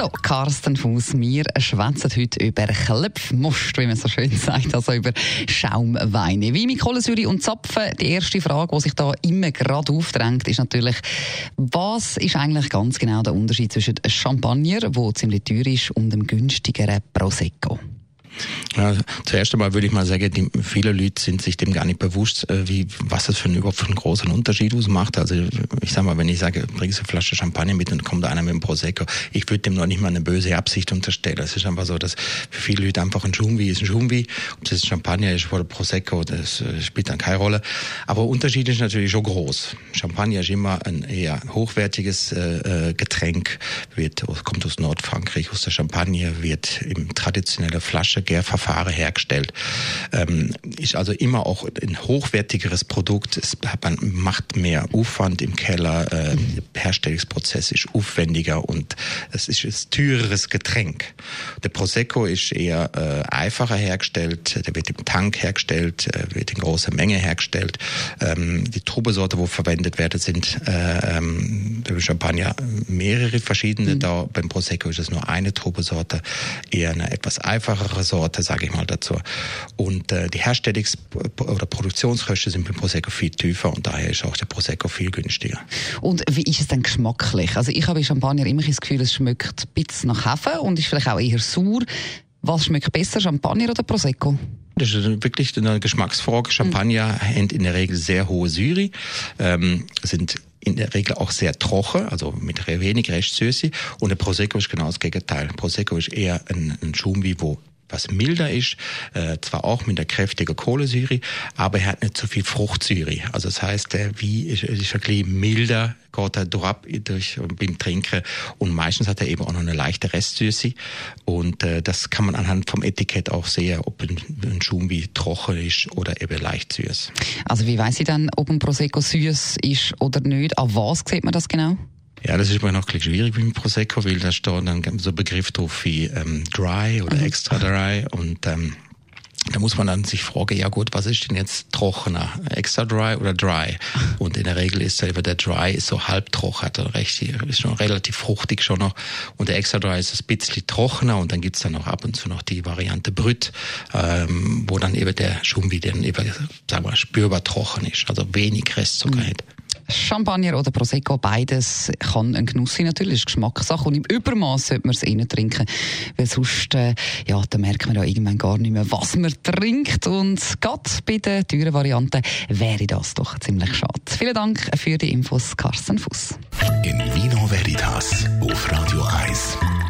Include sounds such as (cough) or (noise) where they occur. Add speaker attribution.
Speaker 1: So, Carsten Fuß, wir schwätzen heute über Klopfmust, wie man so schön sagt, also über Schaumweine. Wie mit Kohlensäure und Zapfen, die erste Frage, die sich da immer gerade aufdrängt, ist natürlich, was ist eigentlich ganz genau der Unterschied zwischen Champagner, der ziemlich teuer ist, und dem günstigeren Prosecco?
Speaker 2: Ja, zuerst einmal würde ich mal sagen, die, viele Leute sind sich dem gar nicht bewusst, äh, wie, was das für einen, überhaupt für einen großen Unterschied ausmacht. Also ich sag mal, wenn ich sage, bringst du eine Flasche Champagner mit und kommt einer mit einem Prosecco, ich würde dem noch nicht mal eine böse Absicht unterstellen. Es ist einfach so, dass für viele Leute einfach ein Schumwi ist ein Schumwi. Ob das Champagner ist oder Prosecco, das äh, spielt dann keine Rolle. Aber Unterschied ist natürlich schon groß. Champagner ist immer ein eher hochwertiges äh, äh Getränk, wird, kommt aus Nordfrankreich, aus der Champagne, wird im traditionelle Flasche Gärverfahren hergestellt. Ähm, ist also immer auch ein hochwertigeres Produkt. Es, man macht mehr Aufwand im Keller. Äh, der Herstellungsprozess ist aufwendiger und es ist ein teureres Getränk. Der Prosecco ist eher äh, einfacher hergestellt. Der wird im Tank hergestellt, äh, wird in großer Menge hergestellt. Ähm, die Trubesorte, wo verwendet werden, sind äh, ähm, beim Champagner mehrere verschiedene. Mhm. Da beim Prosecco ist es nur eine Trubesorte, eher eine etwas einfachere Sorte. Sorte, sage ich mal dazu. Und äh, die Herstellungs- oder Produktionskosten sind beim Prosecco viel tiefer und daher ist auch der Prosecco viel günstiger.
Speaker 1: Und wie ist es denn geschmacklich? Also ich habe bei Champagner immer das Gefühl, es schmeckt ein bisschen nach Hefe und ist vielleicht auch eher sauer. Was schmeckt besser, Champagner oder Prosecco?
Speaker 2: Das ist wirklich eine Geschmacksfrage. Champagner mhm. hat in der Regel sehr hohe Syri, ähm, sind in der Regel auch sehr trocken, also mit wenig Restsüße. Und der Prosecco ist genau das Gegenteil. Prosecco ist eher ein, ein Schumbi, wo was milder ist, äh, zwar auch mit der kräftigen Kohlensäure, aber er hat nicht so viel Fruchtsäure. Also das heißt, der wie ist, ist ein bisschen milder, geht er durch, durch beim Trinken und meistens hat er eben auch noch eine leichte Restsüße und äh, das kann man anhand vom Etikett auch sehen, ob ein, ein Schumbi trocken ist oder eben leicht süß.
Speaker 1: Also wie weiß ich dann, ob ein Prosecco süß ist oder nicht? An was sieht man das genau?
Speaker 2: Ja, das ist mir noch ein schwierig mit dem Prosecco, weil da steht dann so Begriff drauf wie ähm, dry oder mhm. extra dry und ähm, da muss man dann sich fragen, ja gut, was ist denn jetzt trockener? Extra dry oder dry? (laughs) Und in der Regel ist der, der dry ist so halb trocken, hat er recht, ist schon relativ fruchtig schon noch. Und der extra dry ist ein bisschen trockener und dann gibt's dann noch ab und zu noch die Variante Brüt, ähm, wo dann eben der Schumbi dann eben, sagen wir, spürbar trocken ist, also wenig Restzucker mhm. hat.
Speaker 1: Champagner oder Prosecco, beides kann ein Genuss sein, natürlich, ist Geschmackssache. Und im Übermaß sollte man es nicht trinken, weil sonst, äh, ja, da merkt man ja irgendwann gar nicht mehr, was man trinkt. Und gerade bei den teuren Varianten wäre das doch ziemlich schade. Vielen Dank für die Infos, Carsten Fuss.
Speaker 3: In Vino Veritas auf Radio 1.